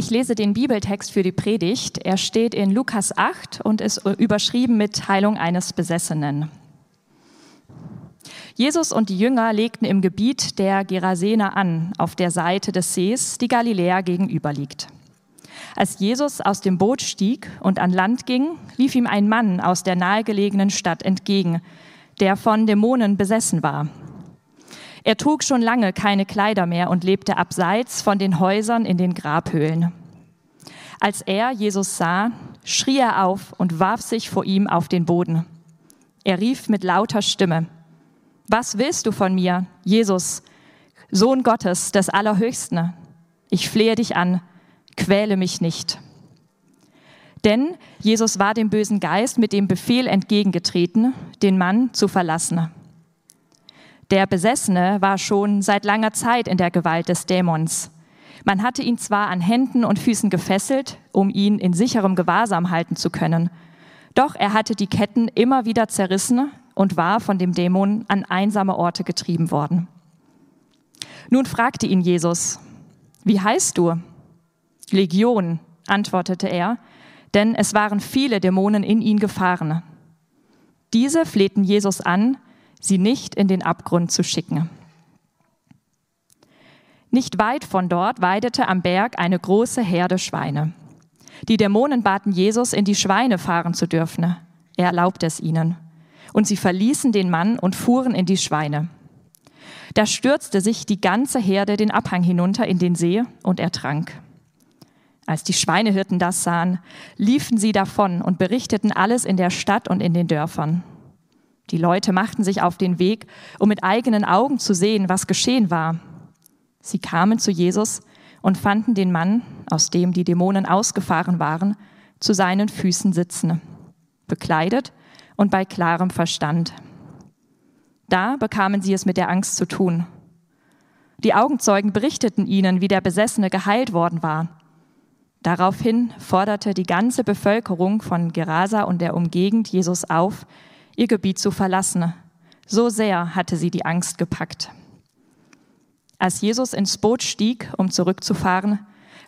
Ich lese den Bibeltext für die Predigt. Er steht in Lukas 8 und ist überschrieben mit Heilung eines Besessenen. Jesus und die Jünger legten im Gebiet der Gerasener an, auf der Seite des Sees, die Galiläa gegenüber liegt. Als Jesus aus dem Boot stieg und an Land ging, lief ihm ein Mann aus der nahegelegenen Stadt entgegen, der von Dämonen besessen war. Er trug schon lange keine Kleider mehr und lebte abseits von den Häusern in den Grabhöhlen. Als er Jesus sah, schrie er auf und warf sich vor ihm auf den Boden. Er rief mit lauter Stimme, Was willst du von mir, Jesus, Sohn Gottes des Allerhöchsten? Ich flehe dich an, quäle mich nicht. Denn Jesus war dem bösen Geist mit dem Befehl entgegengetreten, den Mann zu verlassen. Der Besessene war schon seit langer Zeit in der Gewalt des Dämons. Man hatte ihn zwar an Händen und Füßen gefesselt, um ihn in sicherem Gewahrsam halten zu können, doch er hatte die Ketten immer wieder zerrissen und war von dem Dämon an einsame Orte getrieben worden. Nun fragte ihn Jesus, wie heißt du? Legion, antwortete er, denn es waren viele Dämonen in ihn gefahren. Diese flehten Jesus an, sie nicht in den Abgrund zu schicken. Nicht weit von dort weidete am Berg eine große Herde Schweine. Die Dämonen baten Jesus, in die Schweine fahren zu dürfen. Er erlaubte es ihnen. Und sie verließen den Mann und fuhren in die Schweine. Da stürzte sich die ganze Herde den Abhang hinunter in den See und er trank. Als die Schweinehirten das sahen, liefen sie davon und berichteten alles in der Stadt und in den Dörfern. Die Leute machten sich auf den Weg, um mit eigenen Augen zu sehen, was geschehen war. Sie kamen zu Jesus und fanden den Mann, aus dem die Dämonen ausgefahren waren, zu seinen Füßen sitzen, bekleidet und bei klarem Verstand. Da bekamen sie es mit der Angst zu tun. Die Augenzeugen berichteten ihnen, wie der Besessene geheilt worden war. Daraufhin forderte die ganze Bevölkerung von Gerasa und der Umgegend Jesus auf, ihr Gebiet zu verlassen. So sehr hatte sie die Angst gepackt. Als Jesus ins Boot stieg, um zurückzufahren,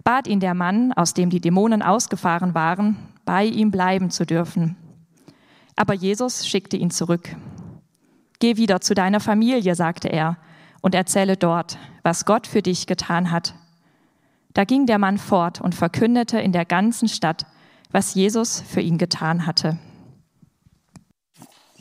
bat ihn der Mann, aus dem die Dämonen ausgefahren waren, bei ihm bleiben zu dürfen. Aber Jesus schickte ihn zurück. Geh wieder zu deiner Familie, sagte er, und erzähle dort, was Gott für dich getan hat. Da ging der Mann fort und verkündete in der ganzen Stadt, was Jesus für ihn getan hatte.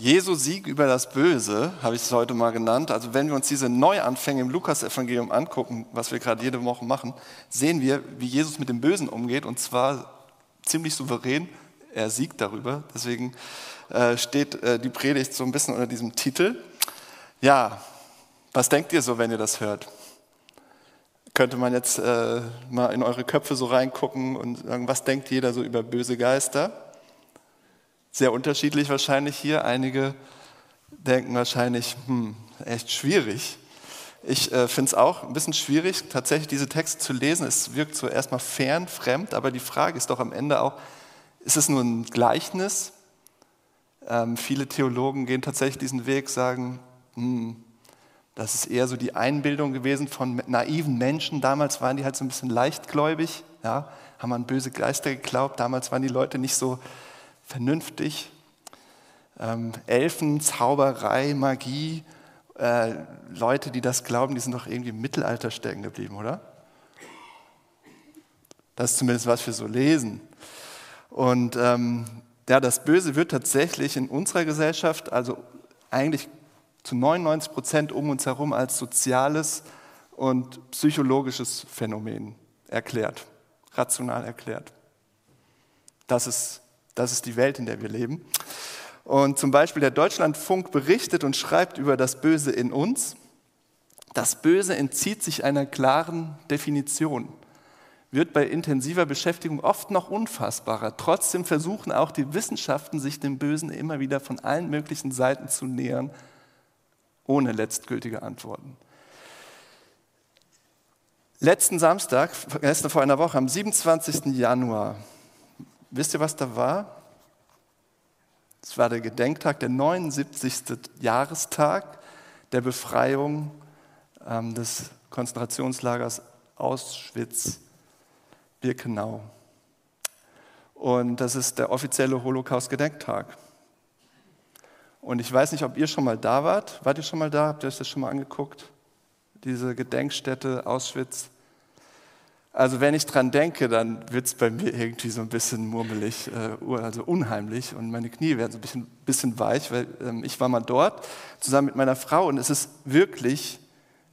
Jesu Sieg über das Böse, habe ich es heute mal genannt. Also wenn wir uns diese Neuanfänge im Lukasevangelium angucken, was wir gerade jede Woche machen, sehen wir, wie Jesus mit dem Bösen umgeht und zwar ziemlich souverän. Er siegt darüber. Deswegen äh, steht äh, die Predigt so ein bisschen unter diesem Titel. Ja, was denkt ihr so, wenn ihr das hört? Könnte man jetzt äh, mal in eure Köpfe so reingucken und sagen, was denkt jeder so über böse Geister? Sehr unterschiedlich wahrscheinlich hier. Einige denken wahrscheinlich, hm, echt schwierig. Ich äh, finde es auch ein bisschen schwierig, tatsächlich diese Texte zu lesen. Es wirkt so erstmal fern, fremd, aber die Frage ist doch am Ende auch, ist es nur ein Gleichnis? Ähm, viele Theologen gehen tatsächlich diesen Weg, sagen, hm, das ist eher so die Einbildung gewesen von naiven Menschen. Damals waren die halt so ein bisschen leichtgläubig, ja, haben an böse Geister geglaubt. Damals waren die Leute nicht so vernünftig. Ähm, Elfen, Zauberei, Magie, äh, Leute, die das glauben, die sind doch irgendwie im Mittelalter stecken geblieben, oder? Das ist zumindest was wir so lesen. Und ähm, ja, das Böse wird tatsächlich in unserer Gesellschaft, also eigentlich zu 99 Prozent um uns herum als soziales und psychologisches Phänomen erklärt, rational erklärt. Das ist das ist die Welt, in der wir leben. Und zum Beispiel der Deutschlandfunk berichtet und schreibt über das Böse in uns. Das Böse entzieht sich einer klaren Definition, wird bei intensiver Beschäftigung oft noch unfassbarer. Trotzdem versuchen auch die Wissenschaften, sich dem Bösen immer wieder von allen möglichen Seiten zu nähern, ohne letztgültige Antworten. Letzten Samstag, gestern vor einer Woche, am 27. Januar, Wisst ihr, was da war? Es war der Gedenktag, der 79. Jahrestag der Befreiung ähm, des Konzentrationslagers Auschwitz Birkenau. Und das ist der offizielle Holocaust-Gedenktag. Und ich weiß nicht, ob ihr schon mal da wart. Wart ihr schon mal da? Habt ihr euch das schon mal angeguckt? Diese Gedenkstätte Auschwitz. Also wenn ich dran denke, dann wird es bei mir irgendwie so ein bisschen murmelig, äh, also unheimlich und meine Knie werden so ein bisschen, bisschen weich, weil ähm, ich war mal dort zusammen mit meiner Frau und es ist wirklich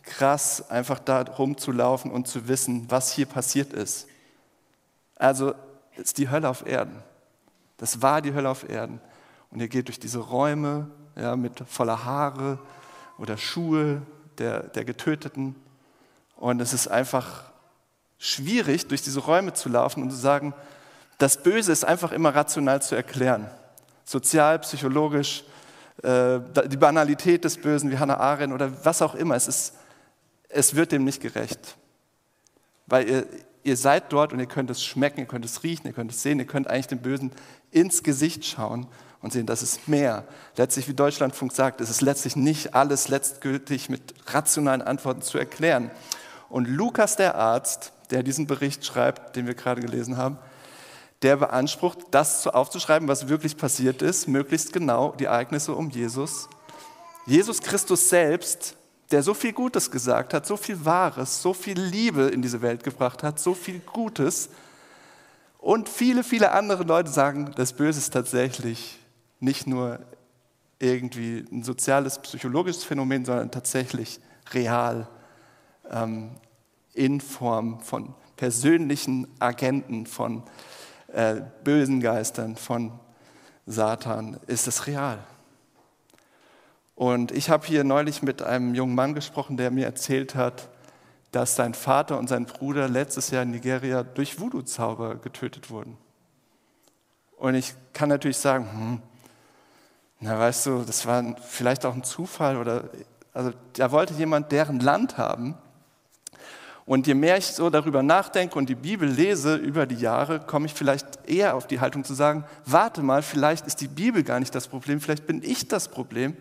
krass, einfach da rumzulaufen und zu wissen, was hier passiert ist. Also es ist die Hölle auf Erden. Das war die Hölle auf Erden. Und ihr geht durch diese Räume ja, mit voller Haare oder Schuhe der, der Getöteten. Und es ist einfach schwierig, durch diese Räume zu laufen und zu sagen, das Böse ist einfach immer rational zu erklären. Sozial, psychologisch, äh, die Banalität des Bösen wie Hannah Arendt oder was auch immer. Es, ist, es wird dem nicht gerecht. Weil ihr, ihr seid dort und ihr könnt es schmecken, ihr könnt es riechen, ihr könnt es sehen, ihr könnt eigentlich dem Bösen ins Gesicht schauen und sehen, das ist mehr. Letztlich, wie Deutschlandfunk sagt, ist es letztlich nicht alles letztgültig mit rationalen Antworten zu erklären. Und Lukas, der Arzt, der diesen Bericht schreibt, den wir gerade gelesen haben, der beansprucht, das aufzuschreiben, was wirklich passiert ist, möglichst genau die Ereignisse um Jesus. Jesus Christus selbst, der so viel Gutes gesagt hat, so viel Wahres, so viel Liebe in diese Welt gebracht hat, so viel Gutes. Und viele, viele andere Leute sagen, das Böse ist tatsächlich nicht nur irgendwie ein soziales, psychologisches Phänomen, sondern tatsächlich real. Ähm, in Form von persönlichen Agenten, von äh, bösen Geistern, von Satan, ist es real. Und ich habe hier neulich mit einem jungen Mann gesprochen, der mir erzählt hat, dass sein Vater und sein Bruder letztes Jahr in Nigeria durch Voodoo-Zauber getötet wurden. Und ich kann natürlich sagen, hm, na weißt du, das war vielleicht auch ein Zufall oder also da wollte jemand deren Land haben und je mehr ich so darüber nachdenke und die Bibel lese über die Jahre, komme ich vielleicht eher auf die Haltung zu sagen, warte mal, vielleicht ist die Bibel gar nicht das Problem, vielleicht bin ich das Problem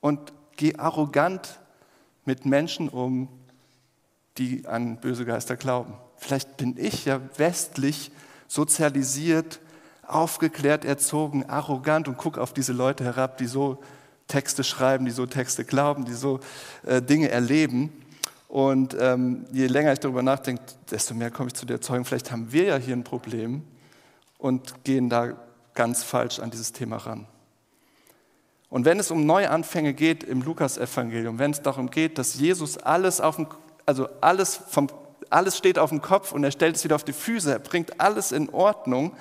und gehe arrogant mit Menschen um, die an böse Geister glauben. Vielleicht bin ich ja westlich sozialisiert, aufgeklärt, erzogen, arrogant und gucke auf diese Leute herab, die so Texte schreiben, die so Texte glauben, die so äh, Dinge erleben. Und ähm, je länger ich darüber nachdenke, desto mehr komme ich zu der Erzeugung, vielleicht haben wir ja hier ein Problem und gehen da ganz falsch an dieses Thema ran. Und wenn es um Neuanfänge geht im Lukasevangelium, wenn es darum geht, dass Jesus alles auf dem, also alles vom, alles steht auf dem Kopf und er stellt es wieder auf die Füße, er bringt alles in Ordnung,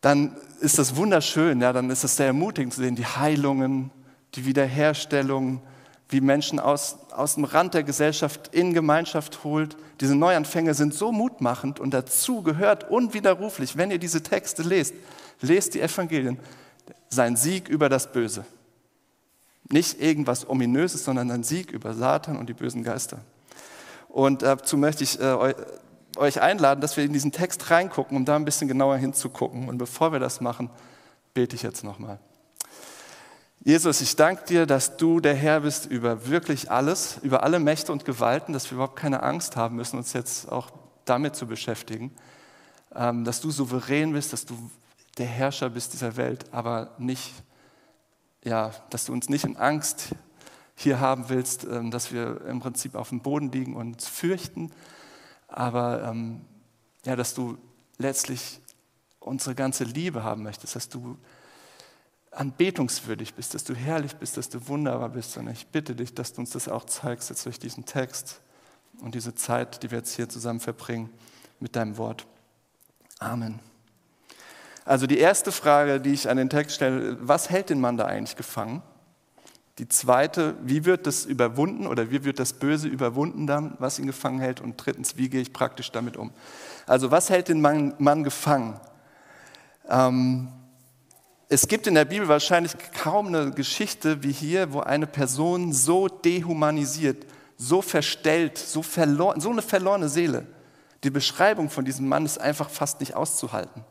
dann ist das wunderschön, ja, dann ist es sehr ermutigend zu sehen, die Heilungen, die Wiederherstellung, wie Menschen aus, aus dem Rand der Gesellschaft in Gemeinschaft holt. Diese Neuanfänge sind so mutmachend und dazu gehört unwiderruflich, wenn ihr diese Texte lest, lest die Evangelien, sein Sieg über das Böse. Nicht irgendwas Ominöses, sondern ein Sieg über Satan und die bösen Geister. Und dazu möchte ich äh, euch einladen, dass wir in diesen Text reingucken, um da ein bisschen genauer hinzugucken. Und bevor wir das machen, bete ich jetzt nochmal. Jesus, ich danke dir, dass du der Herr bist über wirklich alles, über alle Mächte und Gewalten, dass wir überhaupt keine Angst haben müssen, uns jetzt auch damit zu beschäftigen, ähm, dass du souverän bist, dass du der Herrscher bist dieser Welt, aber nicht, ja, dass du uns nicht in Angst hier haben willst, ähm, dass wir im Prinzip auf dem Boden liegen und uns fürchten, aber ähm, ja, dass du letztlich unsere ganze Liebe haben möchtest, dass du anbetungswürdig bist, dass du herrlich bist, dass du wunderbar bist. Und ich bitte dich, dass du uns das auch zeigst jetzt durch diesen Text und diese Zeit, die wir jetzt hier zusammen verbringen mit deinem Wort. Amen. Also die erste Frage, die ich an den Text stelle, was hält den Mann da eigentlich gefangen? Die zweite, wie wird das überwunden oder wie wird das Böse überwunden dann, was ihn gefangen hält? Und drittens, wie gehe ich praktisch damit um? Also was hält den Mann, Mann gefangen? Ähm, es gibt in der Bibel wahrscheinlich kaum eine Geschichte wie hier, wo eine Person so dehumanisiert, so verstellt, so, verloren, so eine verlorene Seele. Die Beschreibung von diesem Mann ist einfach fast nicht auszuhalten.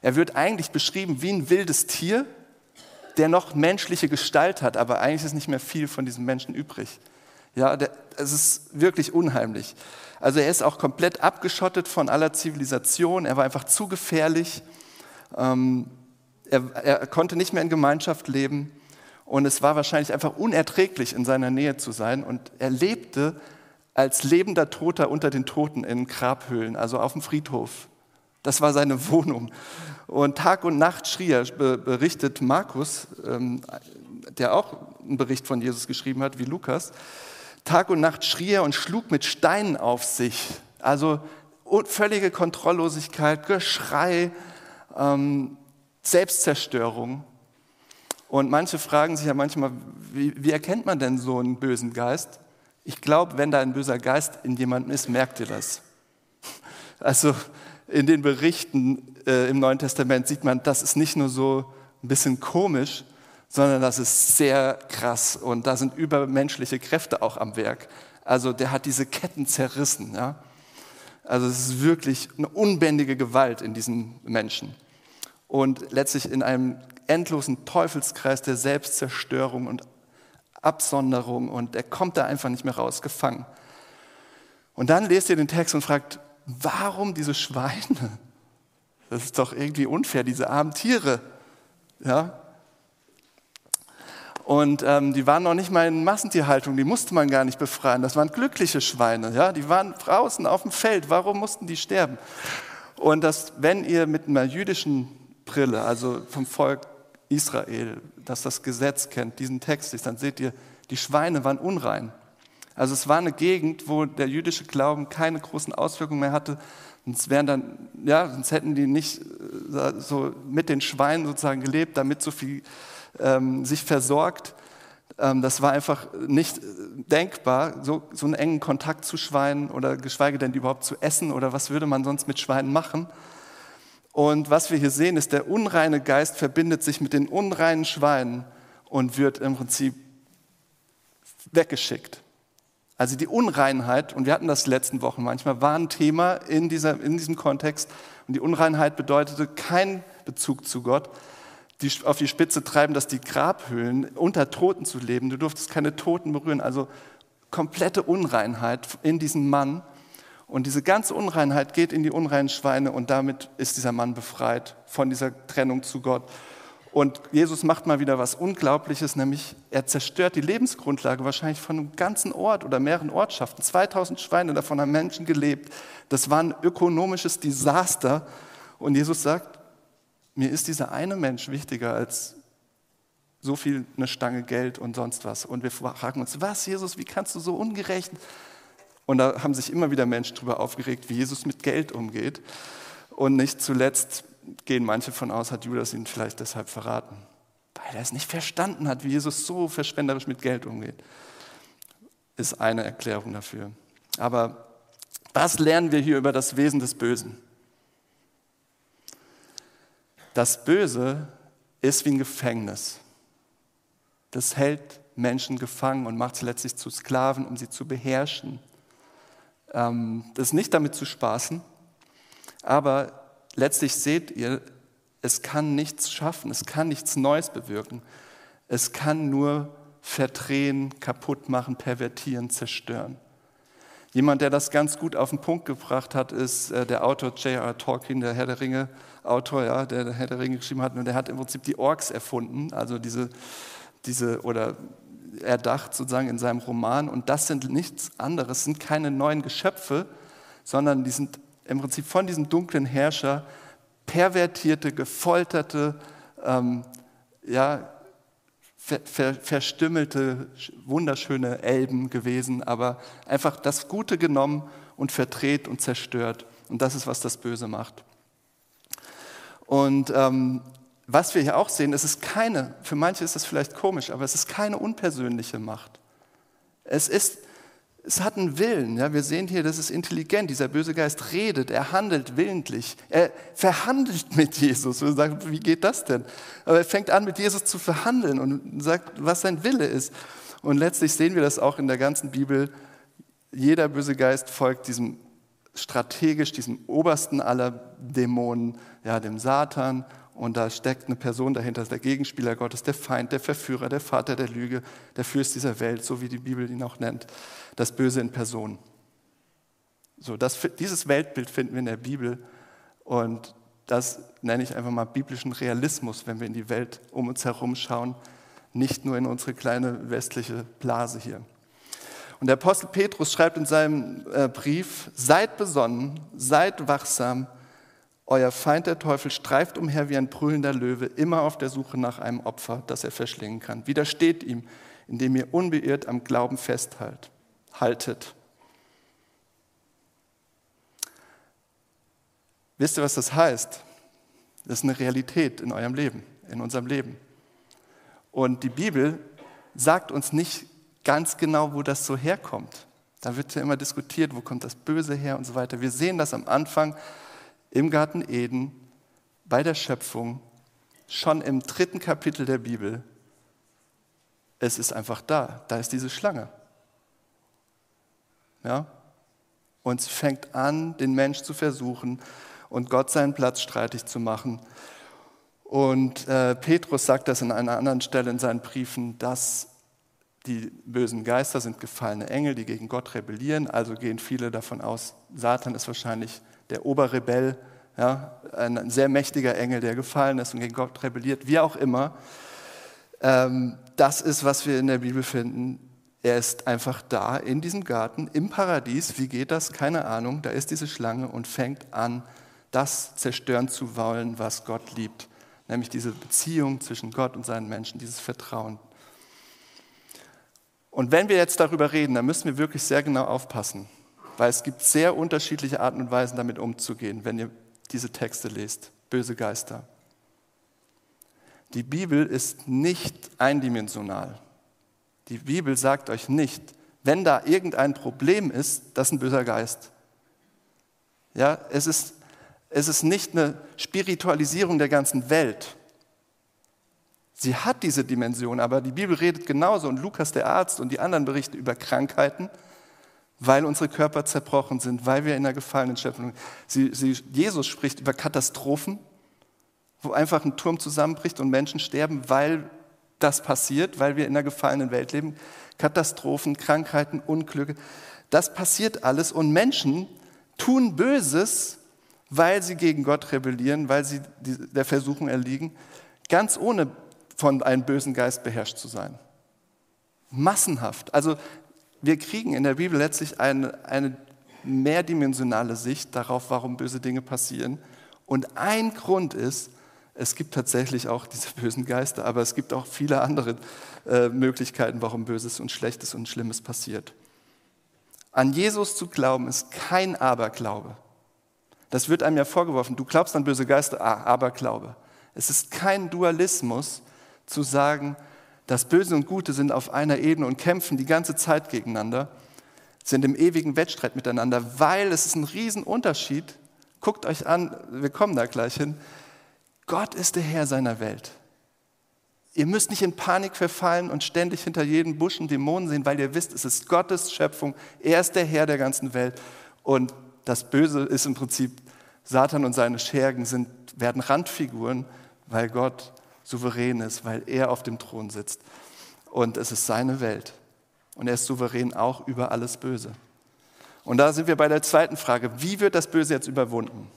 Er wird eigentlich beschrieben wie ein wildes Tier, der noch menschliche Gestalt hat, aber eigentlich ist nicht mehr viel von diesem Menschen übrig. Ja, der, es ist wirklich unheimlich. Also er ist auch komplett abgeschottet von aller Zivilisation. Er war einfach zu gefährlich. Ähm, er, er konnte nicht mehr in Gemeinschaft leben. Und es war wahrscheinlich einfach unerträglich, in seiner Nähe zu sein. Und er lebte als lebender Toter unter den Toten in Grabhöhlen, also auf dem Friedhof. Das war seine Wohnung. Und Tag und Nacht schrie er, berichtet Markus, ähm, der auch einen Bericht von Jesus geschrieben hat, wie Lukas. Tag und Nacht schrie er und schlug mit Steinen auf sich. Also völlige Kontrolllosigkeit, Geschrei, ähm, Selbstzerstörung. Und manche fragen sich ja manchmal, wie, wie erkennt man denn so einen bösen Geist? Ich glaube, wenn da ein böser Geist in jemandem ist, merkt ihr das. Also in den Berichten äh, im Neuen Testament sieht man, das ist nicht nur so ein bisschen komisch, sondern das ist sehr krass und da sind übermenschliche Kräfte auch am Werk. Also der hat diese Ketten zerrissen. Ja? Also es ist wirklich eine unbändige Gewalt in diesem Menschen. Und letztlich in einem endlosen Teufelskreis der Selbstzerstörung und Absonderung und er kommt da einfach nicht mehr raus, gefangen. Und dann lest ihr den Text und fragt, warum diese Schweine? Das ist doch irgendwie unfair, diese armen Tiere. Ja? Und ähm, die waren noch nicht mal in Massentierhaltung, die musste man gar nicht befreien. Das waren glückliche Schweine, ja? die waren draußen auf dem Feld. Warum mussten die sterben? Und das, wenn ihr mit einer jüdischen Brille, also vom Volk Israel, das das Gesetz kennt, diesen Text ist, dann seht ihr, die Schweine waren unrein. Also es war eine Gegend, wo der jüdische Glauben keine großen Auswirkungen mehr hatte. Sonst, wären dann, ja, sonst hätten die nicht äh, so mit den Schweinen sozusagen gelebt, damit so viel ähm, sich versorgt. Ähm, das war einfach nicht äh, denkbar, so, so einen engen Kontakt zu Schweinen oder geschweige denn die überhaupt zu essen oder was würde man sonst mit Schweinen machen. Und was wir hier sehen, ist, der unreine Geist verbindet sich mit den unreinen Schweinen und wird im Prinzip weggeschickt. Also die Unreinheit, und wir hatten das letzten Wochen manchmal, war ein Thema in, dieser, in diesem Kontext. Und die Unreinheit bedeutete kein Bezug zu Gott, die auf die Spitze treiben, dass die Grabhöhlen unter Toten zu leben. Du durftest keine Toten berühren. Also komplette Unreinheit in diesem Mann. Und diese ganze Unreinheit geht in die unreinen Schweine und damit ist dieser Mann befreit von dieser Trennung zu Gott. Und Jesus macht mal wieder was Unglaubliches, nämlich er zerstört die Lebensgrundlage wahrscheinlich von einem ganzen Ort oder mehreren Ortschaften. 2000 Schweine, davon haben Menschen gelebt. Das war ein ökonomisches Desaster. Und Jesus sagt, mir ist dieser eine Mensch wichtiger als so viel eine Stange Geld und sonst was. Und wir fragen uns, was, Jesus, wie kannst du so ungerecht und da haben sich immer wieder Menschen darüber aufgeregt, wie Jesus mit Geld umgeht. Und nicht zuletzt gehen manche von aus, hat Judas ihn vielleicht deshalb verraten, weil er es nicht verstanden hat, wie Jesus so verschwenderisch mit Geld umgeht. Ist eine Erklärung dafür. Aber was lernen wir hier über das Wesen des Bösen? Das Böse ist wie ein Gefängnis. Das hält Menschen gefangen und macht sie letztlich zu Sklaven, um sie zu beherrschen. Ähm, das ist nicht damit zu spaßen, aber letztlich seht ihr, es kann nichts schaffen, es kann nichts Neues bewirken. Es kann nur verdrehen, kaputt machen, pervertieren, zerstören. Jemand, der das ganz gut auf den Punkt gebracht hat, ist äh, der Autor J.R. Tolkien, der Herr der Ringe Autor, ja, der, Herr der Ringe geschrieben hat. Und der hat im Prinzip die Orks erfunden, also diese, diese oder erdacht sozusagen in seinem Roman. Und das sind nichts anderes, sind keine neuen Geschöpfe, sondern die sind im Prinzip von diesem dunklen Herrscher pervertierte, gefolterte, ähm, ja, ver, ver, verstümmelte, wunderschöne Elben gewesen, aber einfach das Gute genommen und verdreht und zerstört. Und das ist, was das Böse macht. Und ähm, was wir hier auch sehen, es ist keine, für manche ist das vielleicht komisch, aber es ist keine unpersönliche Macht. Es ist, es hat einen Willen. Ja, wir sehen hier, das ist intelligent. Dieser böse Geist redet, er handelt willentlich. Er verhandelt mit Jesus. Wir sagen, wie geht das denn? Aber er fängt an, mit Jesus zu verhandeln und sagt, was sein Wille ist. Und letztlich sehen wir das auch in der ganzen Bibel. Jeder böse Geist folgt diesem strategisch, diesem obersten aller Dämonen, ja, dem Satan Und da steckt eine Person dahinter, der Gegenspieler Gottes, der Feind, der Verführer, der Vater der Lüge, der Fürst dieser Welt, so wie die Bibel ihn auch nennt, das Böse in Person. So, das, dieses Weltbild finden wir in der Bibel und das nenne ich einfach mal biblischen Realismus, wenn wir in die Welt um uns herum schauen, nicht nur in unsere kleine westliche Blase hier. Und der Apostel Petrus schreibt in seinem äh, Brief, seid besonnen, seid wachsam, euer Feind der Teufel streift umher wie ein brüllender Löwe, immer auf der Suche nach einem Opfer, das er verschlingen kann. Widersteht ihm, indem ihr unbeirrt am Glauben festhaltet. Wisst ihr, was das heißt? Das ist eine Realität in eurem Leben, in unserem Leben. Und die Bibel sagt uns nicht ganz genau, wo das so herkommt. Da wird ja immer diskutiert, wo kommt das Böse her und so weiter. Wir sehen das am Anfang im Garten Eden, bei der Schöpfung, schon im dritten Kapitel der Bibel. Es ist einfach da, da ist diese Schlange. Ja? Und sie fängt an, den Mensch zu versuchen und Gott seinen Platz streitig zu machen. Und äh, Petrus sagt das an einer anderen Stelle in seinen Briefen, dass die bösen Geister sind gefallene Engel, die gegen Gott rebellieren. Also gehen viele davon aus, Satan ist wahrscheinlich der Oberrebell, ja, ein sehr mächtiger Engel, der gefallen ist und gegen Gott rebelliert, wie auch immer. Ähm, das ist, was wir in der Bibel finden. Er ist einfach da in diesem Garten, im Paradies. Wie geht das? Keine Ahnung. Da ist diese Schlange und fängt an, das zerstören zu wollen, was Gott liebt. Nämlich diese Beziehung zwischen Gott und seinen Menschen, dieses Vertrauen. Und wenn wir jetzt darüber reden, dann müssen wir wirklich sehr genau aufpassen weil es gibt sehr unterschiedliche Arten und Weisen, damit umzugehen, wenn ihr diese Texte lest. Böse Geister. Die Bibel ist nicht eindimensional. Die Bibel sagt euch nicht, wenn da irgendein Problem ist, das ist ein böser Geist. Ja, es ist, es ist nicht eine Spiritualisierung der ganzen Welt. Sie hat diese Dimension, aber die Bibel redet genauso und Lukas der Arzt und die anderen berichten über Krankheiten weil unsere Körper zerbrochen sind, weil wir in der gefallenen Schöpfung sind. Jesus spricht über Katastrophen, wo einfach ein Turm zusammenbricht und Menschen sterben, weil das passiert, weil wir in der gefallenen Welt leben. Katastrophen, Krankheiten, Unglücke, das passiert alles und Menschen tun Böses, weil sie gegen Gott rebellieren, weil sie der Versuchung erliegen, ganz ohne von einem bösen Geist beherrscht zu sein. Massenhaft. Also wir kriegen in der Bibel letztlich eine, eine mehrdimensionale Sicht darauf, warum böse Dinge passieren. Und ein Grund ist, es gibt tatsächlich auch diese bösen Geister, aber es gibt auch viele andere äh, Möglichkeiten, warum Böses und Schlechtes und Schlimmes passiert. An Jesus zu glauben ist kein Aberglaube. Das wird einem ja vorgeworfen. Du glaubst an böse Geister, ah, Aberglaube. Es ist kein Dualismus zu sagen, das Böse und Gute sind auf einer Ebene und kämpfen die ganze Zeit gegeneinander, sind im ewigen Wettstreit miteinander, weil es ist ein Riesenunterschied. Guckt euch an, wir kommen da gleich hin. Gott ist der Herr seiner Welt. Ihr müsst nicht in Panik verfallen und ständig hinter jedem Busch einen Dämonen sehen, weil ihr wisst, es ist Gottes Schöpfung. Er ist der Herr der ganzen Welt. Und das Böse ist im Prinzip, Satan und seine Schergen sind, werden Randfiguren, weil Gott souverän ist, weil er auf dem Thron sitzt. Und es ist seine Welt. Und er ist souverän auch über alles Böse. Und da sind wir bei der zweiten Frage. Wie wird das Böse jetzt überwunden?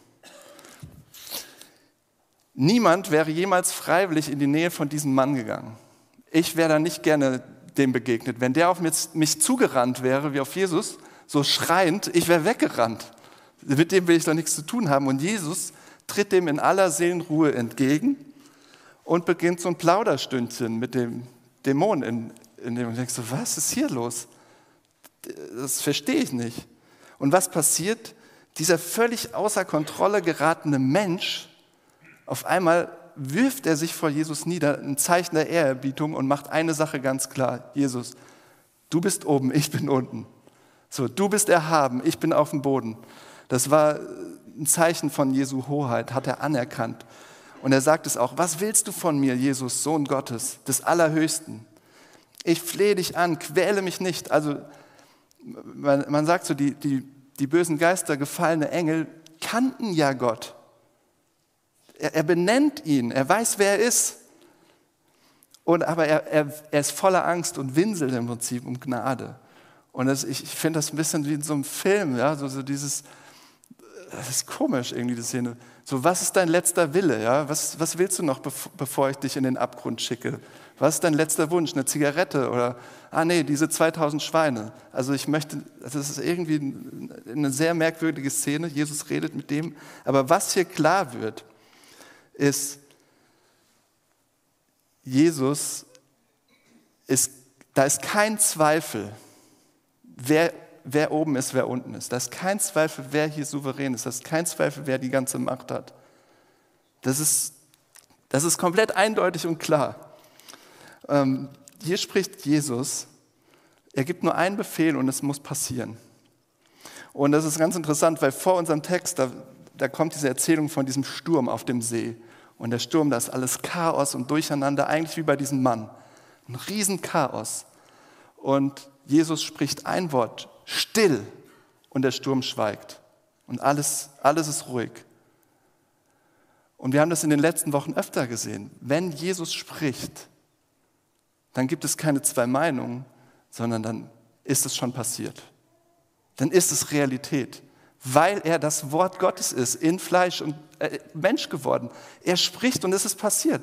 Niemand wäre jemals freiwillig in die Nähe von diesem Mann gegangen. Ich wäre da nicht gerne dem begegnet. Wenn der auf mich zugerannt wäre, wie auf Jesus, so schreiend, ich wäre weggerannt. Mit dem will ich doch nichts zu tun haben. Und Jesus tritt dem in aller Seelenruhe entgegen und beginnt so ein Plauderstündchen mit dem Dämon in, in dem. Und denkst so, was ist hier los? Das verstehe ich nicht. Und was passiert? Dieser völlig außer Kontrolle geratene Mensch, auf einmal wirft er sich vor Jesus nieder, ein Zeichen der Ehrerbietung und macht eine Sache ganz klar. Jesus, du bist oben, ich bin unten. So, du bist erhaben, ich bin auf dem Boden. Das war ein Zeichen von Jesu Hoheit, hat er anerkannt. Und er sagt es auch, was willst du von mir, Jesus, Sohn Gottes, des Allerhöchsten? Ich flehe dich an, quäle mich nicht. Also man, man sagt so, die, die, die bösen Geister, gefallene Engel kannten ja Gott. Er, er benennt ihn, er weiß, wer er ist. Und, aber er, er, er ist voller Angst und winselt im Prinzip um Gnade. Und das, ich, ich finde das ein bisschen wie in so einem Film, ja, so, so dieses, das ist komisch irgendwie, die Szene. So, was ist dein letzter Wille? Ja? Was, was willst du noch, bevor ich dich in den Abgrund schicke? Was ist dein letzter Wunsch? Eine Zigarette oder, ah nee, diese 2000 Schweine. Also ich möchte, das ist irgendwie eine sehr merkwürdige Szene. Jesus redet mit dem. Aber was hier klar wird, ist, Jesus ist, da ist kein Zweifel, wer wer oben ist, wer unten ist. Da ist kein Zweifel, wer hier souverän ist. Da ist kein Zweifel, wer die ganze Macht hat. Das ist, das ist komplett eindeutig und klar. Ähm, hier spricht Jesus, er gibt nur einen Befehl und es muss passieren. Und das ist ganz interessant, weil vor unserem Text, da, da kommt diese Erzählung von diesem Sturm auf dem See. Und der Sturm, da ist alles Chaos und Durcheinander, eigentlich wie bei diesem Mann. Ein Riesenchaos. Und Jesus spricht ein Wort, still und der Sturm schweigt und alles, alles ist ruhig. Und wir haben das in den letzten Wochen öfter gesehen. Wenn Jesus spricht, dann gibt es keine zwei Meinungen, sondern dann ist es schon passiert. Dann ist es Realität, weil er das Wort Gottes ist, in Fleisch und äh, Mensch geworden. Er spricht und es ist passiert.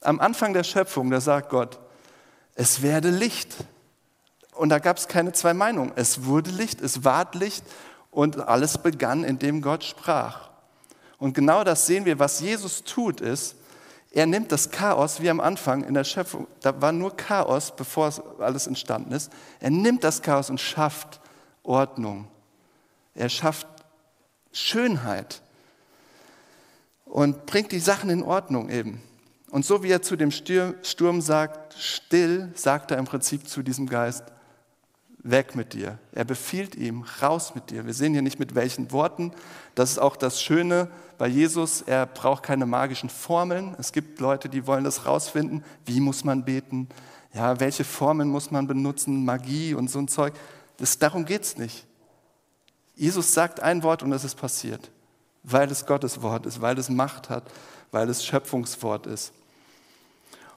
Am Anfang der Schöpfung, da sagt Gott, es werde Licht. Und da gab es keine zwei Meinungen. Es wurde Licht, es ward Licht und alles begann, indem Gott sprach. Und genau das sehen wir, was Jesus tut, ist, er nimmt das Chaos, wie am Anfang in der Schöpfung, da war nur Chaos, bevor alles entstanden ist. Er nimmt das Chaos und schafft Ordnung. Er schafft Schönheit und bringt die Sachen in Ordnung eben. Und so wie er zu dem Sturm sagt, still, sagt er im Prinzip zu diesem Geist, weg mit dir. Er befiehlt ihm, raus mit dir. Wir sehen hier nicht mit welchen Worten. Das ist auch das Schöne bei Jesus. Er braucht keine magischen Formeln. Es gibt Leute, die wollen das rausfinden. Wie muss man beten? Ja, welche Formeln muss man benutzen? Magie und so ein Zeug. Das, darum geht es nicht. Jesus sagt ein Wort und es ist passiert. Weil es Gottes Wort ist, weil es Macht hat, weil es Schöpfungswort ist.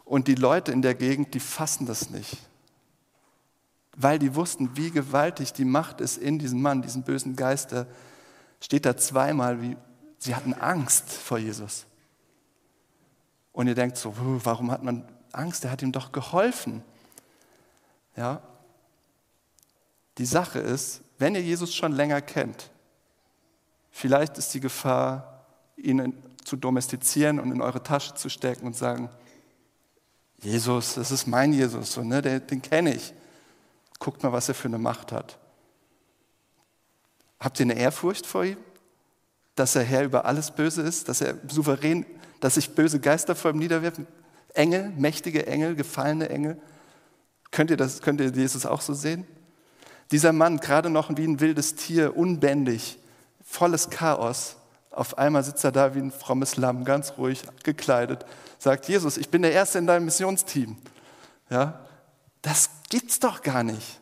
Und die Leute in der Gegend, die fassen das nicht weil die wussten, wie gewaltig die Macht ist in diesem Mann, diesen bösen Geister, steht da zweimal, wie sie hatten Angst vor Jesus. Und ihr denkt so, warum hat man Angst? Er hat ihm doch geholfen. Ja. Die Sache ist, wenn ihr Jesus schon länger kennt, vielleicht ist die Gefahr, ihn zu domestizieren und in eure Tasche zu stecken und sagen, Jesus, das ist mein Jesus, so, ne, den, den kenne ich. Guckt mal, was er für eine Macht hat. Habt ihr eine Ehrfurcht vor ihm? Dass er Herr über alles Böse ist, dass er souverän, dass sich böse Geister vor ihm niederwerfen? Engel, mächtige Engel, gefallene Engel. Könnt ihr, das, könnt ihr Jesus auch so sehen? Dieser Mann, gerade noch wie ein wildes Tier, unbändig, volles Chaos. Auf einmal sitzt er da wie ein frommes Lamm, ganz ruhig gekleidet, sagt: Jesus, ich bin der Erste in deinem Missionsteam. Ja, das gibt's doch gar nicht.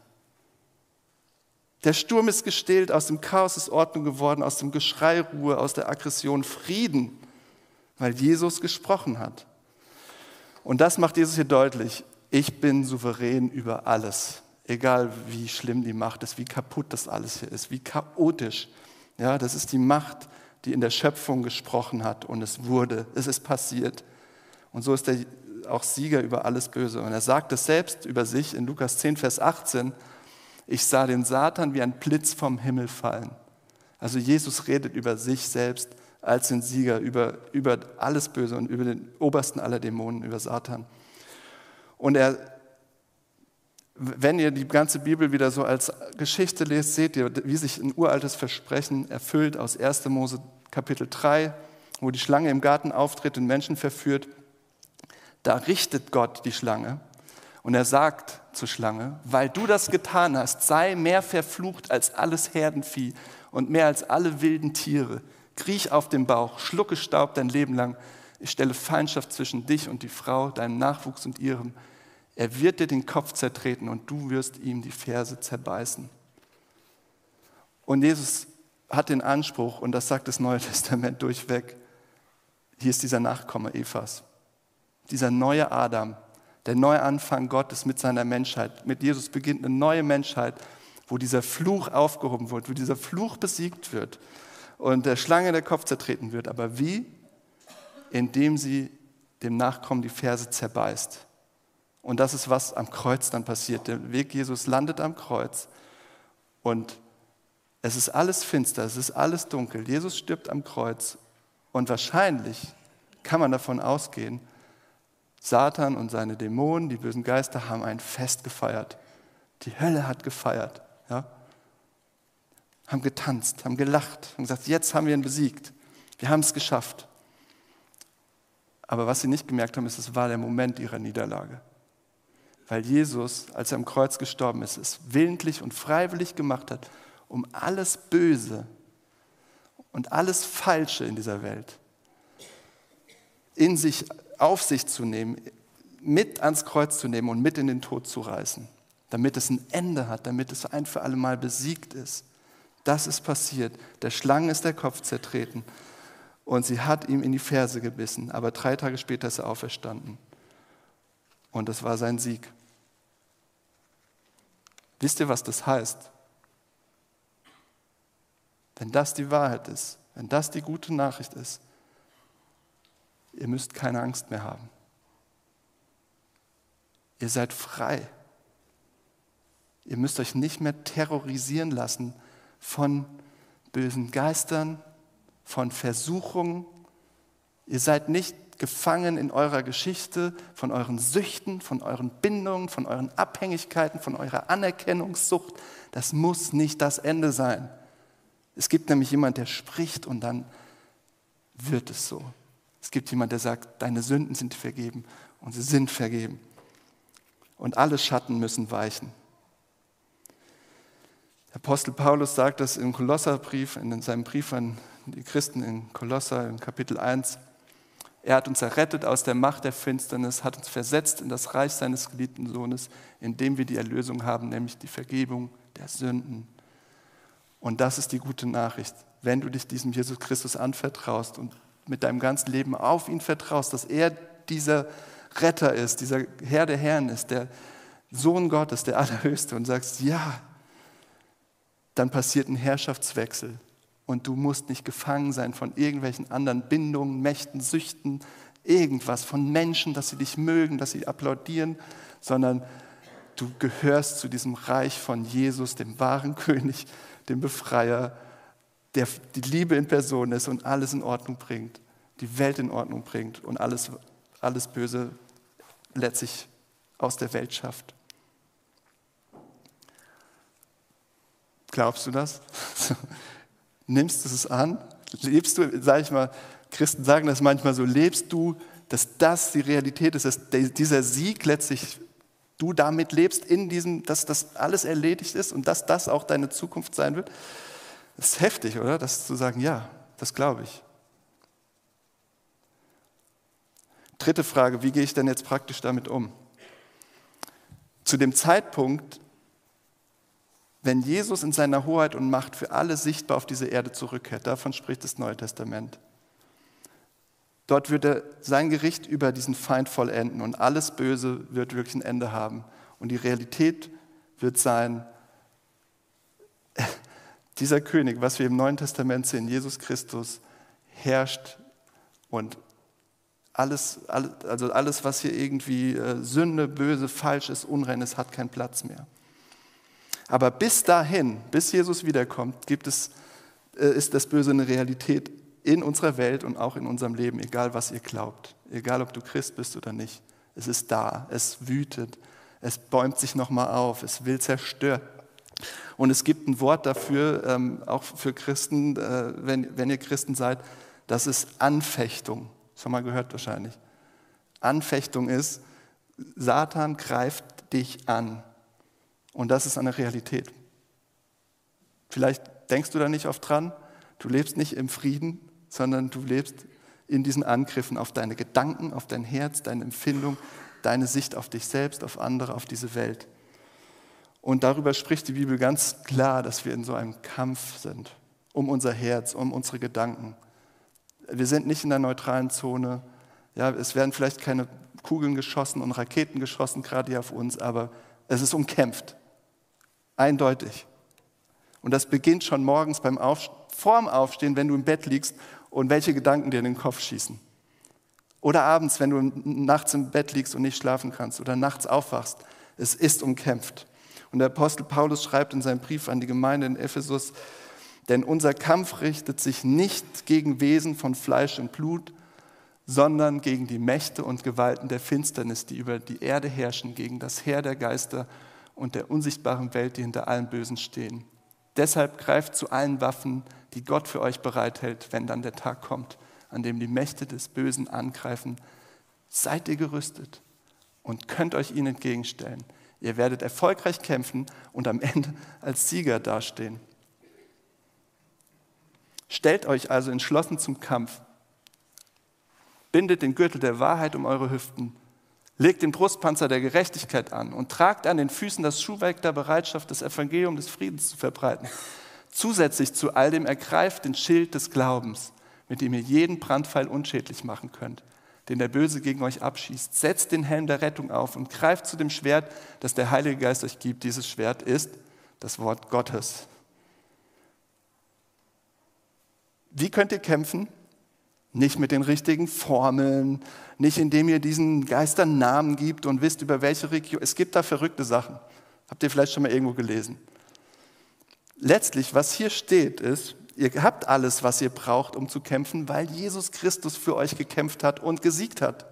Der Sturm ist gestillt, aus dem Chaos ist Ordnung geworden, aus dem Geschrei Ruhe, aus der Aggression Frieden, weil Jesus gesprochen hat. Und das macht Jesus hier deutlich. Ich bin souverän über alles, egal wie schlimm die Macht ist, wie kaputt das alles hier ist, wie chaotisch. Ja, das ist die Macht, die in der Schöpfung gesprochen hat und es wurde, es ist passiert. Und so ist der auch Sieger über alles Böse. Und er sagt es selbst über sich in Lukas 10, Vers 18, ich sah den Satan wie ein Blitz vom Himmel fallen. Also Jesus redet über sich selbst als den Sieger, über, über alles Böse und über den obersten aller Dämonen, über Satan. Und er, wenn ihr die ganze Bibel wieder so als Geschichte lest, seht ihr, wie sich ein uraltes Versprechen erfüllt aus 1. Mose Kapitel 3, wo die Schlange im Garten auftritt und Menschen verführt. Da richtet Gott die Schlange und er sagt zur Schlange, weil du das getan hast, sei mehr verflucht als alles Herdenvieh und mehr als alle wilden Tiere. Kriech auf den Bauch, schlucke Staub dein Leben lang. Ich stelle Feindschaft zwischen dich und die Frau, deinem Nachwuchs und ihrem. Er wird dir den Kopf zertreten und du wirst ihm die Ferse zerbeißen. Und Jesus hat den Anspruch, und das sagt das Neue Testament durchweg, Hier ist dieser Nachkomme Evas, dieser neue Adam, der Neuanfang Gottes mit seiner Menschheit. Mit Jesus beginnt eine neue Menschheit, wo dieser Fluch aufgehoben wird, wo dieser Fluch besiegt wird und der Schlange der Kopf zertreten wird. Aber wie? Indem sie dem Nachkommen die Ferse zerbeißt. Und das ist, was am Kreuz dann passiert. Der Weg Jesus landet am Kreuz und es ist alles finster, es ist alles dunkel. Jesus stirbt am Kreuz und wahrscheinlich kann man davon ausgehen, Satan und seine Dämonen, die bösen Geister, haben ein Fest gefeiert. Die Hölle hat gefeiert. Ja? Haben getanzt, haben gelacht, haben gesagt, jetzt haben wir ihn besiegt. Wir haben es geschafft. Aber was sie nicht gemerkt haben, ist, es war der Moment ihrer Niederlage. Weil Jesus, als er am Kreuz gestorben ist, es willentlich und freiwillig gemacht hat, um alles Böse und alles Falsche in dieser Welt in sich auf sich zu nehmen, mit ans Kreuz zu nehmen und mit in den Tod zu reißen, damit es ein Ende hat, damit es ein für alle Mal besiegt ist. Das ist passiert. Der Schlange ist der Kopf zertreten und sie hat ihm in die Ferse gebissen, aber drei Tage später ist er auferstanden. Und das war sein Sieg. Wisst ihr, was das heißt? Wenn das die Wahrheit ist, wenn das die gute Nachricht ist, Ihr müsst keine Angst mehr haben. Ihr seid frei. Ihr müsst euch nicht mehr terrorisieren lassen von bösen Geistern, von Versuchungen. Ihr seid nicht gefangen in eurer Geschichte, von euren Süchten, von euren Bindungen, von euren Abhängigkeiten, von eurer Anerkennungssucht. Das muss nicht das Ende sein. Es gibt nämlich jemand, der spricht und dann wird es so. Es gibt jemand, der sagt, deine Sünden sind vergeben und sie sind vergeben. Und alle Schatten müssen weichen. Der Apostel Paulus sagt das im Kolosserbrief, in seinem Brief an die Christen in Kolosser, in Kapitel 1. Er hat uns errettet aus der Macht der Finsternis, hat uns versetzt in das Reich seines geliebten Sohnes, in dem wir die Erlösung haben, nämlich die Vergebung der Sünden. Und das ist die gute Nachricht. Wenn du dich diesem Jesus Christus anvertraust und mit deinem ganzen Leben auf ihn vertraust, dass er dieser Retter ist, dieser Herr der Herren ist, der Sohn Gottes, der Allerhöchste und sagst, ja, dann passiert ein Herrschaftswechsel und du musst nicht gefangen sein von irgendwelchen anderen Bindungen, Mächten, Süchten, irgendwas, von Menschen, dass sie dich mögen, dass sie applaudieren, sondern du gehörst zu diesem Reich von Jesus, dem wahren König, dem Befreier, der die Liebe in Person ist und alles in Ordnung bringt, die Welt in Ordnung bringt und alles, alles Böse letztlich aus der Welt schafft. Glaubst du das? Nimmst du es an? Lebst du, sage ich mal, Christen sagen das manchmal so, lebst du, dass das die Realität ist, dass dieser Sieg letztlich du damit lebst, in diesem, dass das alles erledigt ist und dass das auch deine Zukunft sein wird? Das ist heftig, oder? Das zu sagen, ja, das glaube ich. Dritte Frage, wie gehe ich denn jetzt praktisch damit um? Zu dem Zeitpunkt, wenn Jesus in seiner Hoheit und Macht für alle sichtbar auf diese Erde zurückkehrt, davon spricht das Neue Testament. Dort wird er sein Gericht über diesen Feind vollenden und alles Böse wird wirklich ein Ende haben. Und die Realität wird sein, dieser König, was wir im Neuen Testament sehen, Jesus Christus, herrscht und alles, also alles, was hier irgendwie äh, Sünde, böse, falsch ist, Unrein ist, hat keinen Platz mehr. Aber bis dahin, bis Jesus wiederkommt, gibt es, äh, ist das Böse eine Realität in unserer Welt und auch in unserem Leben, egal was ihr glaubt, egal ob du Christ bist oder nicht. Es ist da, es wütet, es bäumt sich nochmal auf, es will zerstören. Und es gibt ein Wort dafür, ähm, auch für Christen, äh, wenn, wenn ihr Christen seid, das ist Anfechtung. Das haben wir gehört wahrscheinlich. Anfechtung ist, Satan greift dich an. Und das ist eine Realität. Vielleicht denkst du da nicht oft dran. Du lebst nicht im Frieden, sondern du lebst in diesen Angriffen auf deine Gedanken, auf dein Herz, deine Empfindung, deine Sicht auf dich selbst, auf andere, auf diese Welt. Und darüber spricht die Bibel ganz klar, dass wir in so einem Kampf sind, um unser Herz, um unsere Gedanken. Wir sind nicht in der neutralen Zone. Ja, es werden vielleicht keine Kugeln geschossen und Raketen geschossen, gerade hier auf uns, aber es ist umkämpft. Eindeutig. Und das beginnt schon morgens beim Auf, vorm Aufstehen, wenn du im Bett liegst und welche Gedanken dir in den Kopf schießen. Oder abends, wenn du nachts im Bett liegst und nicht schlafen kannst oder nachts aufwachst. Es ist umkämpft. Und der Apostel Paulus schreibt in seinem Brief an die Gemeinde in Ephesus, denn unser Kampf richtet sich nicht gegen Wesen von Fleisch und Blut, sondern gegen die Mächte und Gewalten der Finsternis, die über die Erde herrschen, gegen das Heer der Geister und der unsichtbaren Welt, die hinter allem Bösen stehen. Deshalb greift zu allen Waffen, die Gott für euch bereithält, wenn dann der Tag kommt, an dem die Mächte des Bösen angreifen. Seid ihr gerüstet und könnt euch ihnen entgegenstellen. Ihr werdet erfolgreich kämpfen und am Ende als Sieger dastehen. Stellt euch also entschlossen zum Kampf. Bindet den Gürtel der Wahrheit um eure Hüften. Legt den Brustpanzer der Gerechtigkeit an und tragt an den Füßen das Schuhwerk der Bereitschaft, das Evangelium des Friedens zu verbreiten. Zusätzlich zu all dem ergreift den Schild des Glaubens, mit dem ihr jeden Brandpfeil unschädlich machen könnt, den der Böse gegen euch abschießt. Setzt den Helm der Rettung auf und greift zu dem Schwert, das der Heilige Geist euch gibt. Dieses Schwert ist das Wort Gottes. Wie könnt ihr kämpfen? Nicht mit den richtigen Formeln, nicht indem ihr diesen Geistern Namen gibt und wisst, über welche Region. Es gibt da verrückte Sachen. Habt ihr vielleicht schon mal irgendwo gelesen? Letztlich, was hier steht, ist, ihr habt alles, was ihr braucht, um zu kämpfen, weil Jesus Christus für euch gekämpft hat und gesiegt hat.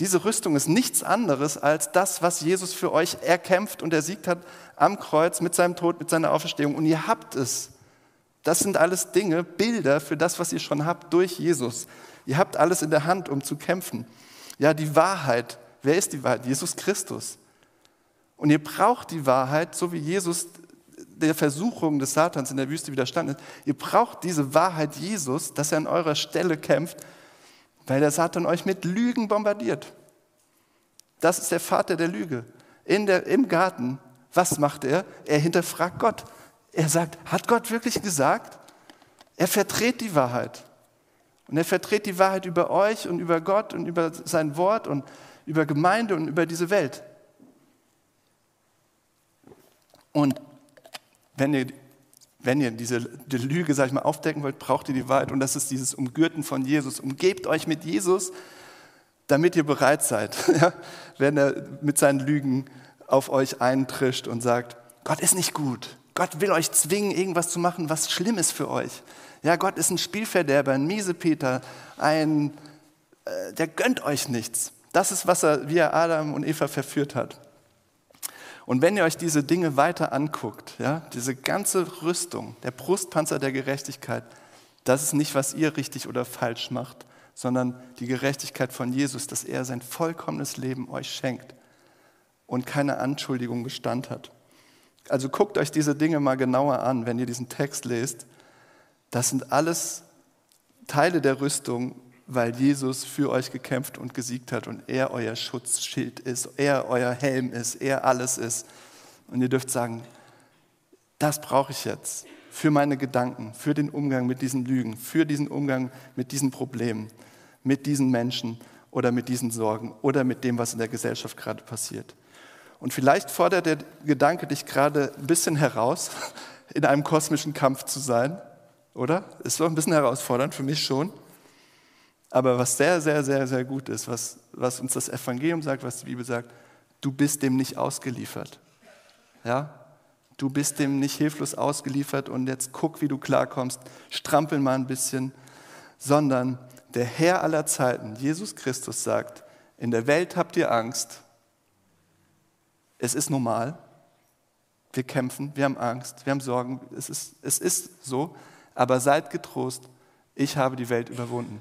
Diese Rüstung ist nichts anderes als das, was Jesus für euch erkämpft und ersiegt hat am Kreuz mit seinem Tod, mit seiner Auferstehung. Und ihr habt es. Das sind alles Dinge, Bilder für das, was ihr schon habt durch Jesus. Ihr habt alles in der Hand, um zu kämpfen. Ja, die Wahrheit. Wer ist die Wahrheit? Jesus Christus. Und ihr braucht die Wahrheit, so wie Jesus der Versuchung des Satans in der Wüste widerstanden ist. Ihr braucht diese Wahrheit Jesus, dass er an eurer Stelle kämpft, weil der Satan euch mit Lügen bombardiert. Das ist der Vater der Lüge. In der, Im Garten, was macht er? Er hinterfragt Gott. Er sagt, hat Gott wirklich gesagt? Er verdreht die Wahrheit. Und er verdreht die Wahrheit über euch und über Gott und über sein Wort und über Gemeinde und über diese Welt. Und wenn ihr, wenn ihr diese die Lüge, sag ich mal, aufdecken wollt, braucht ihr die Wahrheit. Und das ist dieses Umgürten von Jesus. Umgebt euch mit Jesus, damit ihr bereit seid, ja? wenn er mit seinen Lügen auf euch eintrischt und sagt, Gott ist nicht gut. Gott will euch zwingen, irgendwas zu machen, was schlimm ist für euch. Ja, Gott ist ein Spielverderber, ein Miesepeter, ein, äh, der gönnt euch nichts. Das ist, was er, wie er Adam und Eva verführt hat. Und wenn ihr euch diese Dinge weiter anguckt, ja, diese ganze Rüstung, der Brustpanzer der Gerechtigkeit, das ist nicht, was ihr richtig oder falsch macht, sondern die Gerechtigkeit von Jesus, dass er sein vollkommenes Leben euch schenkt und keine Anschuldigung Bestand hat. Also guckt euch diese Dinge mal genauer an, wenn ihr diesen Text lest. Das sind alles Teile der Rüstung, weil Jesus für euch gekämpft und gesiegt hat und er euer Schutzschild ist, er euer Helm ist, er alles ist. Und ihr dürft sagen, das brauche ich jetzt für meine Gedanken, für den Umgang mit diesen Lügen, für diesen Umgang mit diesen Problemen, mit diesen Menschen oder mit diesen Sorgen oder mit dem, was in der Gesellschaft gerade passiert. Und vielleicht fordert der Gedanke dich gerade ein bisschen heraus, in einem kosmischen Kampf zu sein, oder? Ist doch ein bisschen herausfordernd, für mich schon. Aber was sehr, sehr, sehr, sehr gut ist, was, was uns das Evangelium sagt, was die Bibel sagt, du bist dem nicht ausgeliefert. Ja? Du bist dem nicht hilflos ausgeliefert und jetzt guck, wie du klarkommst, strampel mal ein bisschen, sondern der Herr aller Zeiten, Jesus Christus, sagt, in der Welt habt ihr Angst, es ist normal. Wir kämpfen, wir haben Angst, wir haben Sorgen. Es ist, es ist so. Aber seid getrost, ich habe die Welt überwunden.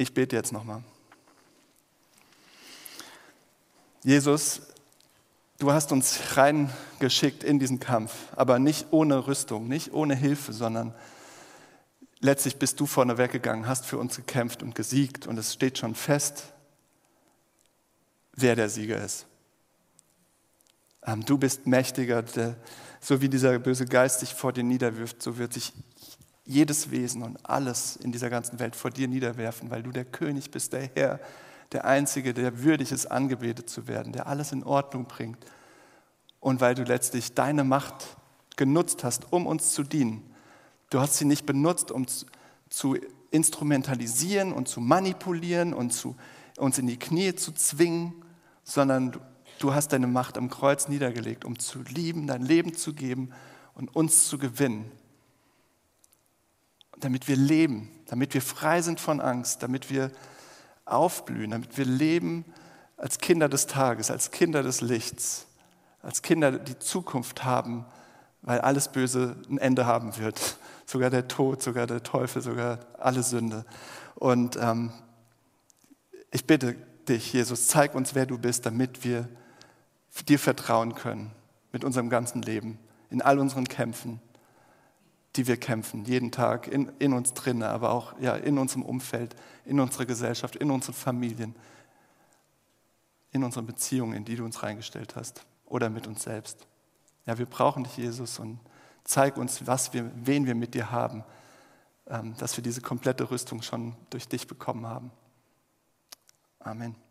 Ich bete jetzt nochmal. Jesus, du hast uns reingeschickt in diesen Kampf, aber nicht ohne Rüstung, nicht ohne Hilfe, sondern letztlich bist du vorne weggegangen, hast für uns gekämpft und gesiegt und es steht schon fest, wer der Sieger ist. Ähm, du bist mächtiger, so wie dieser böse Geist dich vor dir niederwirft, so wird sich jedes Wesen und alles in dieser ganzen Welt vor dir niederwerfen, weil du der König bist, der Herr, der Einzige, der würdig ist, angebetet zu werden, der alles in Ordnung bringt. Und weil du letztlich deine Macht genutzt hast, um uns zu dienen. Du hast sie nicht benutzt, um zu instrumentalisieren und zu manipulieren und zu, uns in die Knie zu zwingen, sondern du hast deine Macht am Kreuz niedergelegt, um zu lieben, dein Leben zu geben und uns zu gewinnen. Damit wir leben, damit wir frei sind von Angst, damit wir aufblühen, damit wir leben als Kinder des Tages, als Kinder des Lichts, als Kinder, die Zukunft haben, weil alles Böse ein Ende haben wird. Sogar der Tod, sogar der Teufel, sogar alle Sünde. Und ähm, ich bitte dich, Jesus, zeig uns, wer du bist, damit wir dir vertrauen können mit unserem ganzen Leben, in all unseren Kämpfen, die wir kämpfen, jeden Tag in, in uns drin, aber auch ja, in unserem Umfeld, in unserer Gesellschaft, in unseren Familien, in unseren Beziehungen, in die du uns reingestellt hast oder mit uns selbst. Ja, wir brauchen dich, Jesus, und zeig uns, was wir, wen wir mit dir haben, ähm, dass wir diese komplette Rüstung schon durch dich bekommen haben. Amen.